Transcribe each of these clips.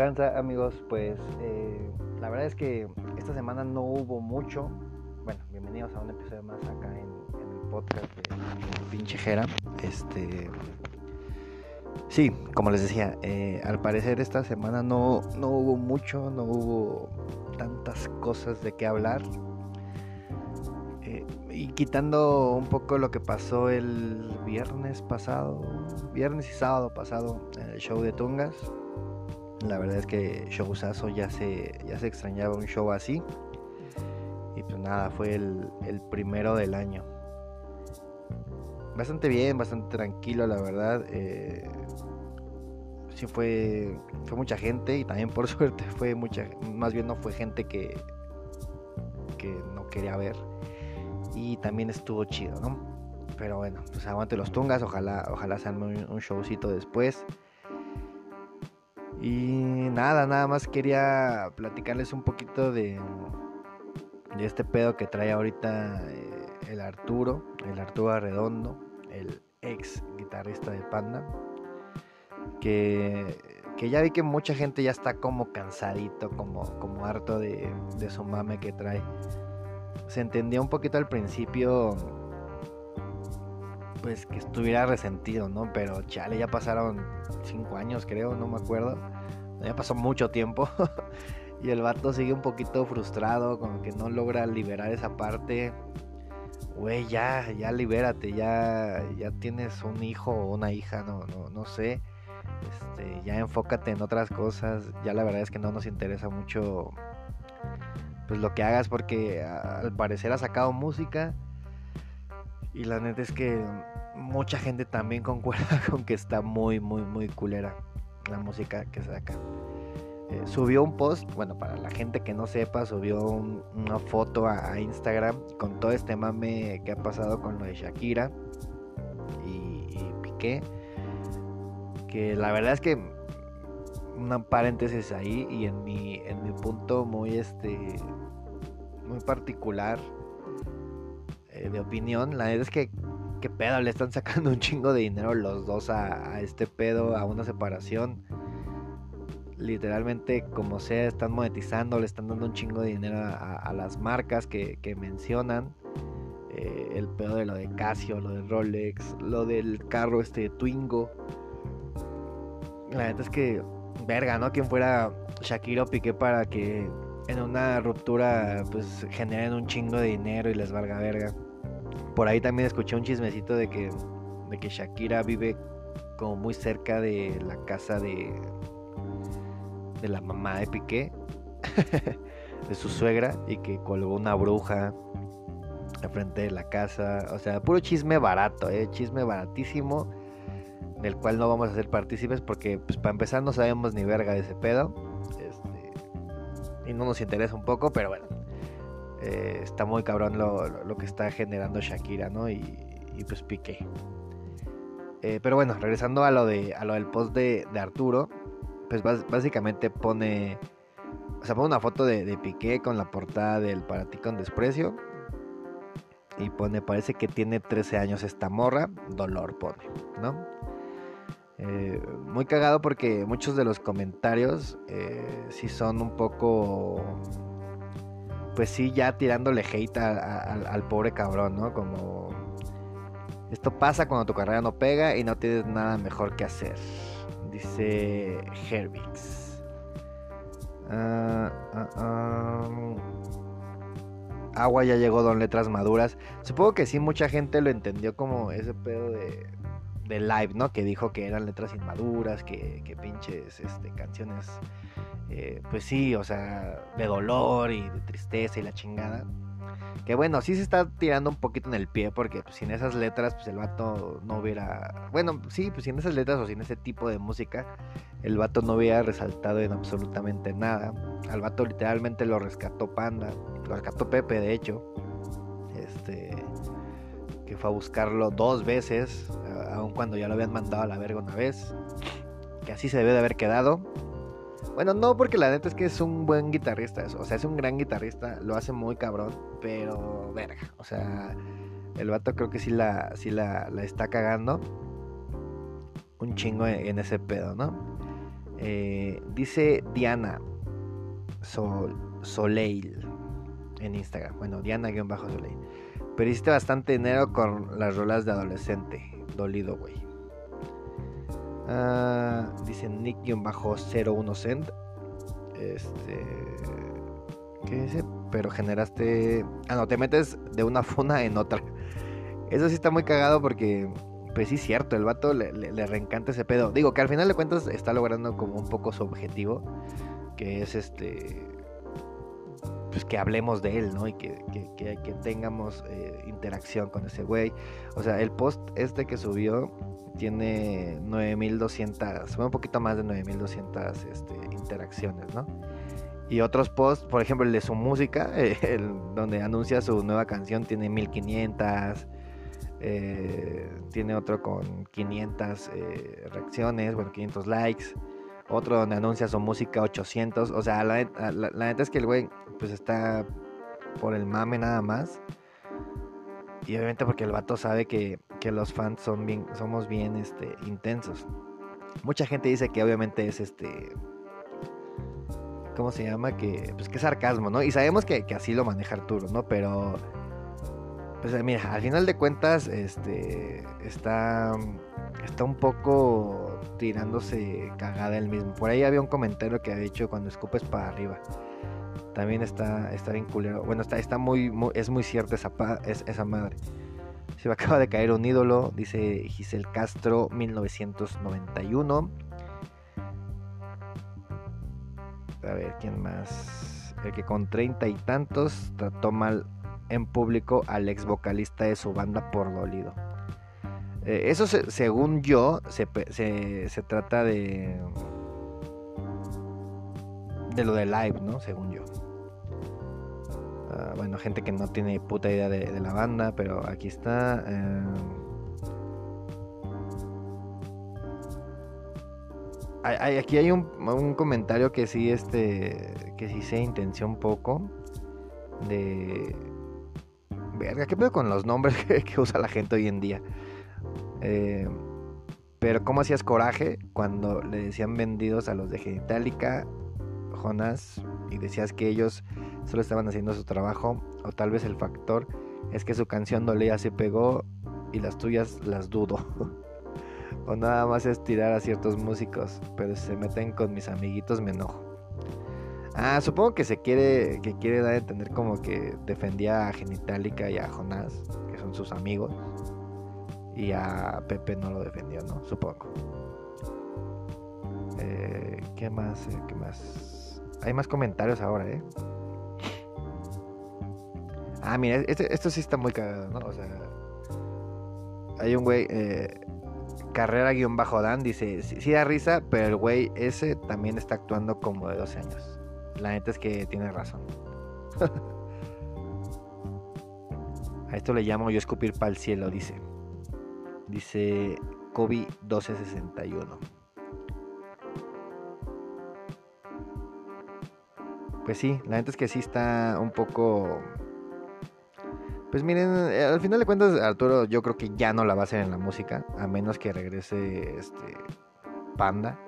tranza amigos? Pues eh, la verdad es que esta semana no hubo mucho. Bueno, bienvenidos a un episodio más acá en, el podcast de, Pinche Jera. Este. Sí, como les decía, eh, al parecer esta semana no, no hubo mucho, no hubo tantas cosas de qué hablar. Eh, y quitando un poco lo que pasó el viernes pasado, viernes y sábado pasado, en el show de Tungas, la verdad es que showzazo ya se, ya se extrañaba un show así. Y pues nada, fue el, primero del año. Bastante bien, bastante tranquilo, la verdad. Eh, sí fue, fue mucha gente y también por suerte fue mucha, más bien no fue gente que, que no quería ver. Y también estuvo chido, ¿no? Pero bueno, pues aguante los tungas, ojalá, ojalá se un, un showcito después. Y nada, nada más quería platicarles un poquito de, de este pedo que trae ahorita eh, el Arturo, el Arturo Arredondo, el ex guitarrista de Panda. Que, que, ya vi que mucha gente ya está como cansadito, como, como harto de, de su mame que trae. Se entendía un poquito al principio pues que estuviera resentido, ¿no? Pero chale, ya pasaron cinco años, creo, no me acuerdo. Ya pasó mucho tiempo. y el vato sigue un poquito frustrado, como que no logra liberar esa parte. Güey, ya, ya libérate, ya, ya tienes un hijo o una hija, no, no, no sé. Este, ya enfócate en otras cosas. Ya la verdad es que no nos interesa mucho pues lo que hagas porque al parecer ha sacado música y la neta es que mucha gente también concuerda con que está muy, muy, muy culera la música que saca. Eh, subió un post, bueno, para la gente que no sepa, subió una foto a, Instagram con todo este mame que ha pasado con lo de Shakira y, Piqué. Que la verdad es que una paréntesis ahí y en mi, en mi punto muy este muy particular de opinión, la verdad es que qué pedo, le están sacando un chingo de dinero los dos a, este pedo, a una separación. Literalmente, como sea, están monetizando, le están dando un chingo de dinero a, las marcas que, mencionan. Eh, el pedo de lo de Casio, lo de Rolex, lo del carro este Twingo. La neta es que, verga, ¿no? Quien fuera Shakira o Piqué para que en una ruptura pues generen un chingo de dinero y les valga verga. Por ahí también escuché un chismecito de que, de que Shakira vive como muy cerca de la casa de, de la mamá de Piqué, de su suegra, y que colgó una bruja frente de la casa. O sea, puro chisme barato, ¿eh? chisme baratísimo, del cual no vamos a ser partícipes porque, pues, para empezar, no sabemos ni verga de ese pedo. Este, y no nos interesa un poco, pero bueno. Eh, está muy cabrón lo, que está generando Shakira, ¿no? Y, pues Piqué. Eh, pero bueno, regresando a lo, de, a lo del post de, Arturo, pues básicamente pone, o sea, pone una foto de, Piqué con la portada del Para ti con desprecio. Y pone, parece que tiene 13 años esta morra, dolor pone, ¿no? Eh, muy cagado porque muchos de los comentarios sí son un poco pues sí, ya tirándole hate al pobre cabrón, ¿no? Como esto pasa cuando tu carrera no pega y no tienes nada mejor que hacer. Dice Hervix. Ah, ah, ah. Agua ya llegó Don Letras Maduras. Supongo que sí, mucha gente lo entendió como ese pedo de, de live, ¿no? Que dijo que eran letras inmaduras, que, que pinches este, canciones eh, pues sí, o sea, de dolor y de tristeza y la chingada. Que bueno, sí se está tirando un poquito en el pie porque pues, sin esas letras, pues el vato no hubiera... Bueno, sí, pues sin esas letras o sin ese tipo de música, el vato no hubiera resaltado en absolutamente nada. Al vato literalmente lo rescató Panda, lo rescató Pepe de hecho. Este... Que fue a buscarlo dos veces, aun cuando ya lo habían mandado a la verga una vez. Que así se debe de haber quedado bueno, no, porque la neta es que es un buen guitarrista. O sea, es un gran guitarrista. Lo hace muy cabrón. Pero, verga. O sea, el vato creo que sí la, sí la, está cagando. Un chingo en, ese pedo, ¿no? Eh, dice Diana Sol, Soleil en Instagram. Bueno, Diana-Soleil. Pero hiciste bastante dinero con las rolas de adolescente. Dolido, güey. Ah, dice Nick-01 Cent. Este. ¿Qué dice? Pero generaste. Ah, no, te metes de una funa en otra. Eso sí está muy cagado porque. Pues sí, cierto, el vato le, reencanta ese pedo. Digo que al final de cuentas está logrando como un poco su objetivo. Que es este. Pues que hablemos de él, ¿no? Y que, que, que, tengamos eh, interacción con ese güey. O sea, el post este que subió tiene 9200, un poquito más de 9200 este, interacciones, ¿no? Y otros posts, por ejemplo, el de su música, donde anuncia su nueva canción, tiene 1500. Eh, tiene otro con 500 eh, reacciones, bueno, 500 likes. Otro donde anuncia su música 800. O sea, la, neta es que el güey, pues está por el mame nada más. Y obviamente porque el vato sabe que, que los fans son bien, somos bien este, intensos. Mucha gente dice que obviamente es este ¿cómo se llama? Que, pues que sarcasmo, ¿no? Y sabemos que, así lo maneja Arturo, ¿no? Pero, pues mira, al final de cuentas, este, está, está un poco tirándose cagada él mismo. Por ahí había un comentario que ha dicho cuando escupes para arriba. También está, está bien culero. Bueno, está, está muy, es muy cierta esa, esa madre. Se me acaba de caer un ídolo, dice Giselle Castro, 1991. A ver, ¿quién más? El que con treinta y tantos trató mal en público al ex vocalista de su banda por dolido. Eh, eso según yo se, se, trata de de lo de live, ¿no? Según yo. Ah, bueno, gente que no tiene puta idea de, la banda, pero aquí está. Eh, aquí hay un, comentario que sí, este, que sí se intenció un poco de... Verga, ¿qué pedo con los nombres que, usa la gente hoy en día? Eh, pero ¿cómo hacías coraje cuando le decían vendidos a los de Genitalica, Jonas, y decías que ellos solo estaban haciendo su trabajo? O tal vez el factor es que su canción Dolea se pegó y las tuyas las dudo. o nada más es tirar a ciertos músicos, pero si se meten con mis amiguitos me enojo. Ah, supongo que se quiere que quiere dar a entender como que defendía a Genitalica y a Jonás, que son sus amigos, y a Pepe no lo defendió, ¿no? Supongo. Eh, ¿Qué más? Eh, ¿Qué más? Hay más comentarios ahora, ¿eh? Ah, mira, este, esto sí está muy cagado, ¿no? O sea, hay un güey, eh, Carrera-Dan dice, sí, da risa, pero el güey ese también está actuando como de 12 años. La neta es que tiene razón. A esto le llamo yo escupir para el cielo, dice. Dice Kobe 1261. Pues sí, la neta es que sí está un poco pues miren, eh, al final de cuentas, Arturo, yo creo que ya no la va a hacer en la música, a menos que regrese este Panda.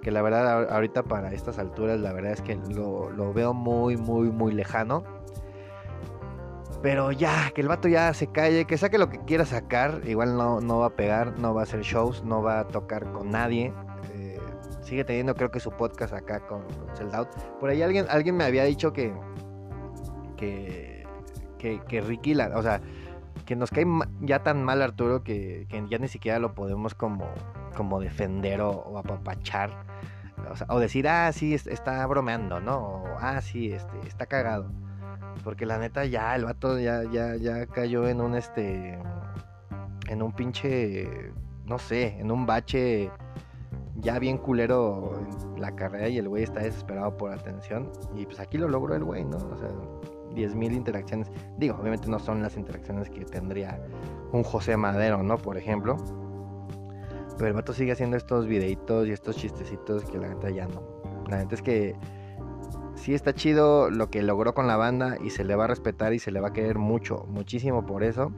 Que la verdad, ahorita para estas alturas, la verdad es que lo, veo muy, muy, muy lejano. Pero ya, que el vato ya se calle, que saque lo que quiera sacar. Igual no, no va a pegar, no va a hacer shows, no va a tocar con nadie. Eh, sigue teniendo, creo que su podcast acá con, con. Por ahí alguien, alguien me había dicho que, que que, Ricky, la, o sea, que nos cae ya tan mal Arturo que, ya ni siquiera lo podemos como, como defender o, apapachar. O, decir, ah, sí, está bromeando, ¿no? O, ah, sí, este, está cagado. Porque la neta ya, el vato ya, ya, ya cayó en un, este, en un pinche, no sé, en un bache ya bien culero en la carrera y el güey está desesperado por atención. Y pues aquí lo logró el güey, ¿no? O sea, 10.000 interacciones. Digo, obviamente no son las interacciones que tendría un José Madero, ¿no? Por ejemplo. Pero el vato sigue haciendo estos videitos y estos chistecitos que la neta ya no. La neta es que sí está chido lo que logró con la banda y se le va a respetar y se le va a querer mucho, muchísimo por eso.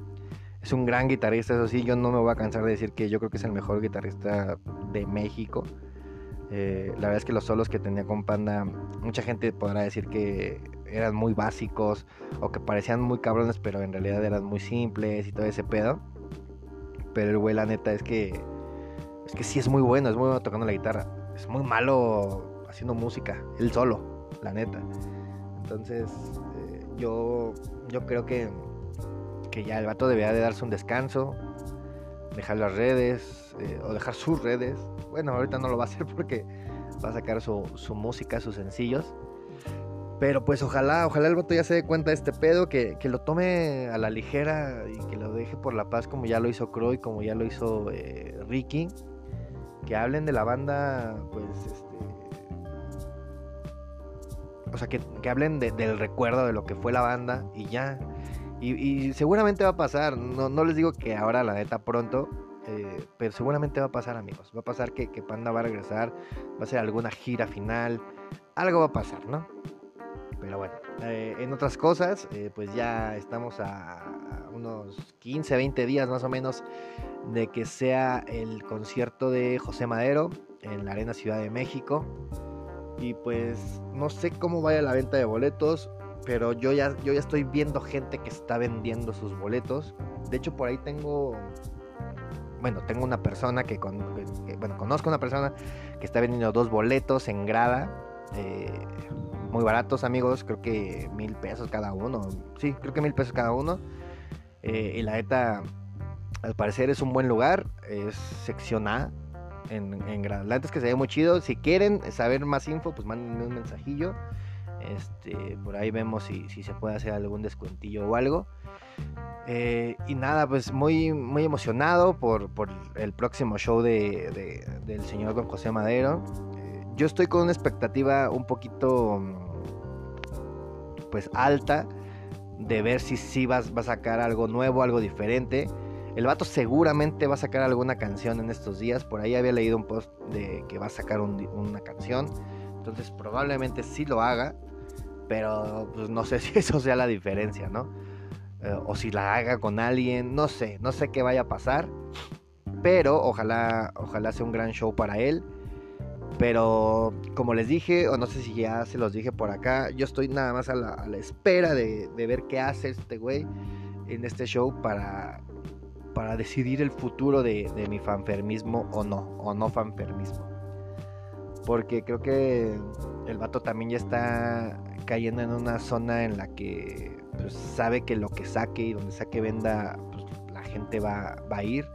Es un gran guitarrista, eso sí, yo no me voy a cansar de decir que yo creo que es el mejor guitarrista de México. Eh, la verdad es que los solos que tenía con Panda, mucha gente podrá decir que eran muy básicos o que parecían muy cabrones, pero en realidad eran muy simples y todo ese pedo. Pero el güey, la neta, es que es que sí es muy bueno, es muy bueno tocando la guitarra. Es muy malo haciendo música, él solo, la neta. Entonces, eh, yo, yo creo que, que ya el vato debería de darse un descanso, dejar las redes, eh, o dejar sus redes. Bueno, ahorita no lo va a hacer porque va a sacar su, su música, sus sencillos. Pero pues ojalá, ojalá el vato ya se dé cuenta de este pedo, que, que, lo tome a la ligera y que lo deje por la paz como ya lo hizo Croy, como ya lo hizo eh, Ricky que hablen de la banda, pues, este, o sea, que, hablen del recuerdo de lo que fue la banda y ya. Y, seguramente va a pasar, no, les digo que ahora, la neta, pronto, eh, pero seguramente va a pasar, amigos. Va a pasar que, Panda va a regresar, va a ser alguna gira final, algo va a pasar, ¿no? Pero bueno, eh, en otras cosas, eh, pues ya estamos a unos 15, 20 días más o menos de que sea el concierto de José Madero en la Arena Ciudad de México. Y pues no sé cómo vaya la venta de boletos, pero yo ya, yo ya estoy viendo gente que está vendiendo sus boletos. De hecho, por ahí tengo, bueno, tengo una persona que, bueno, conozco una persona que está vendiendo dos boletos en grada. Eh, muy baratos amigos, creo que mil pesos cada uno. Sí, creo que mil pesos cada uno. Eh, y la neta, al parecer es un buen lugar, es sección A en, en La es que se ve muy chido. Si quieren saber más info, pues mándenme un mensajillo. Este, por ahí vemos si, se puede hacer algún descuentillo o algo. Eh, y nada, pues muy, muy emocionado por, el próximo show de, del señor Don José Madero. Eh, yo estoy con una expectativa un poquito pues alta de ver si sí va a sacar algo nuevo, algo diferente. El vato seguramente va a sacar alguna canción en estos días. Por ahí había leído un post de que va a sacar una canción. Entonces probablemente sí lo haga. Pero pues no sé si eso sea la diferencia, ¿no? Eh, o si la haga con alguien. No sé, no sé qué vaya a pasar. Pero ojalá, ojalá sea un gran show para él. Pero como les dije, o no sé si ya se los dije por acá, yo estoy nada más a la, espera de, de, ver qué hace este güey en este show para para decidir el futuro de, mi fanfermismo o no, o no fanfermismo. Porque creo que el vato también ya está cayendo en una zona en la que pues, sabe que lo que saque y donde saque venda, pues, la gente va, va a ir.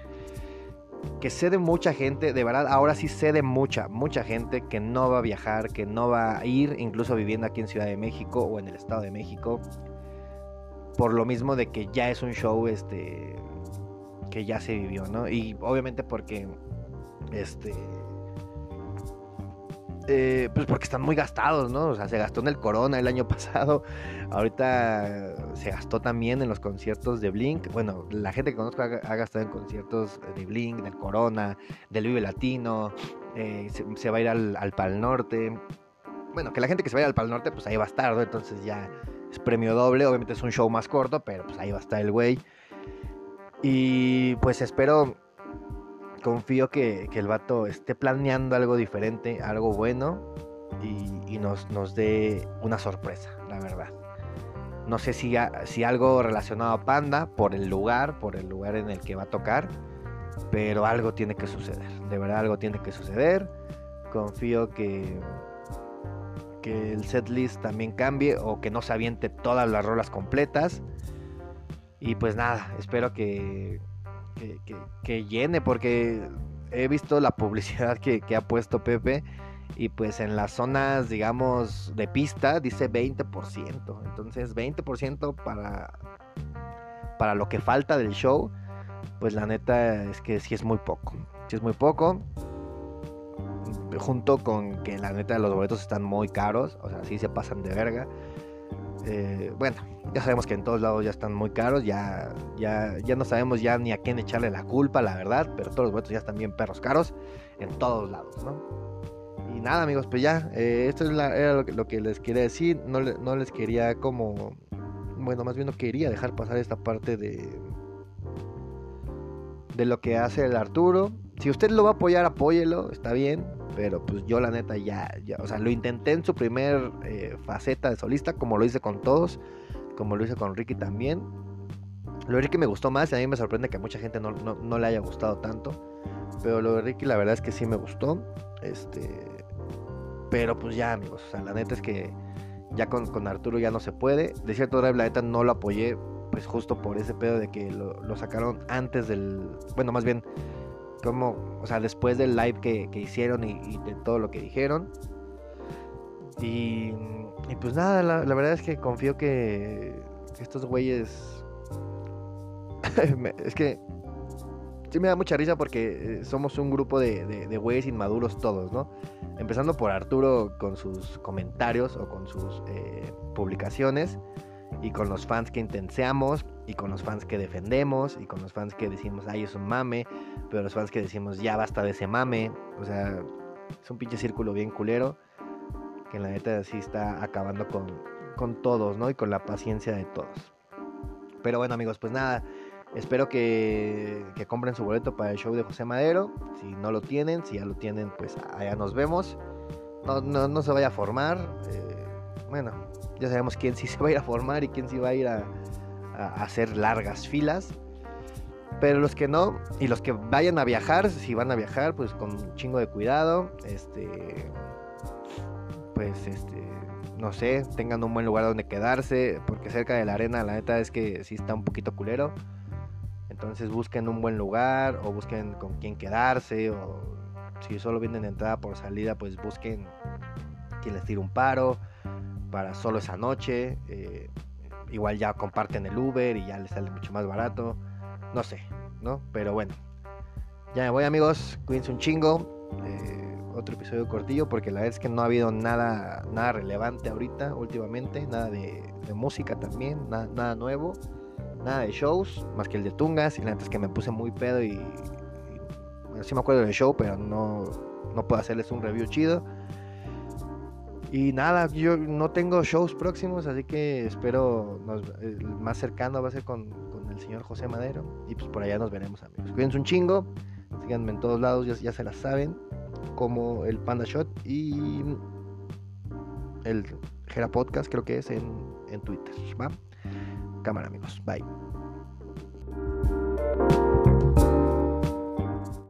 Que cede mucha gente, de verdad, ahora sí cede mucha, mucha gente que no va a viajar, que no va a ir, incluso viviendo aquí en Ciudad de México o en el Estado de México. Por lo mismo de que ya es un show este que ya se vivió, ¿no? Y obviamente porque, este, eh, pues porque están muy gastados, ¿no? O sea, se gastó en el Corona el año pasado, ahorita se gastó también en los conciertos de Blink. Bueno, la gente que conozco ha, gastado en conciertos de Blink, del Corona, del Vive Latino, eh, se, va a ir al, al, Pal Norte. Bueno, que la gente que se vaya al Pal Norte, pues ahí va a estar, ¿no? Entonces ya es premio doble, obviamente es un show más corto, pero pues ahí va a estar el güey. Y pues espero, confío que, el vato esté planeando algo diferente, algo bueno y, nos, dé una sorpresa, la verdad. No sé si, si algo relacionado a Panda, por el lugar, por el lugar en el que va a tocar, pero algo tiene que suceder, de verdad algo tiene que suceder. Confío que, que el setlist también cambie o que no se aviente todas las rolas completas y pues nada, espero que, que, llene porque he visto la publicidad que, ha puesto Pepe y pues en las zonas, digamos, de pista dice 20%. Entonces 20% para, para lo que falta del show, pues la neta es que sí es muy poco. Sí es muy poco. Junto con que la neta los boletos están muy caros, o sea, sí se pasan de verga. Eh, bueno, ya sabemos que en todos lados ya están muy caros, ya, ya, ya no sabemos ya ni a quién echarle la culpa, la verdad, pero todos los boletos ya están bien perros caros en todos lados, ¿no? Y nada amigos, pues ya, eh, esto es era lo que, les quería decir, no, no les quería como, bueno, más bien no quería dejar pasar esta parte de, de lo que hace el Arturo. Si usted lo va a apoyar, apóyelo, está bien, Pero pues yo la neta ya, o sea, lo intenté en su primer eh, faceta de solista, como lo hice con todos, como lo hice con Ricky también. Lo de Ricky me gustó más y a mí me sorprende que a mucha gente no, no, le haya gustado tanto. Pero lo de Ricky la verdad es que sí me gustó. Este, pero pues ya amigos, o sea, la neta es que ya con, con Arturo ya no se puede. De cierto drive la neta no lo apoyé pues justo por ese pedo de que lo, sacaron antes del, bueno, más bien, como, o sea, después del live que, hicieron y, de todo lo que dijeron. Y, pues nada, la, verdad es que confío que, estos güeyes, es que sí me da mucha risa porque eh, somos un grupo de, de, güeyes inmaduros todos, ¿no? Empezando por Arturo con sus comentarios o con sus eh, publicaciones y con los fans que intenseamos y con los fans que defendemos y con los fans que decimos, ay, es un mame, pero los fans que decimos, ya basta de ese mame. O sea, es un pinche círculo bien culero que en la neta sí está acabando con, con todos, ¿no? Y con la paciencia de todos. Pero bueno, amigos, pues nada. Espero que, compren su boleto para el show de José Madero. Si no lo tienen, si ya lo tienen, pues allá nos vemos. No, no, no se vaya a formar. Eh, bueno, ya sabemos quién sí se va a ir a formar y quién sí va a ir a, hacer largas filas. Pero los que no, y los que vayan a viajar, si van a viajar, pues con un chingo de cuidado. Este. Pues este. No sé, tengan un buen lugar donde quedarse. Porque cerca de la arena, la neta es que sí está un poquito culero. Entonces busquen un buen lugar. O busquen con quién quedarse. O si solo vienen de entrada por salida, pues busquen quien les tire un paro para solo esa noche. Eh, igual ya comparten el Uber y ya les sale mucho más barato. No sé, ¿no? Pero bueno. Ya me voy amigos, cuídense un chingo. Eh, otro episodio cortillo porque la verdad es que no ha habido nada, nada relevante ahorita, últimamente. Nada de, música también, nada, nuevo. Nada de shows, más que el de Tungas. Y la verdad es que me puse muy pedo y... bueno, sí me acuerdo del show, pero no, no puedo hacerles un review chido. Y nada, yo no tengo shows próximos, así que espero el más cercano va a ser con, el señor José Madero. Y pues por allá nos veremos, amigos. Cuídense un chingo, síganme en todos lados, ya, se las saben, como el Panda Shot y el Gera Podcast, creo que es en, en Twitter. ¿Va? Cámara, amigos. Bye.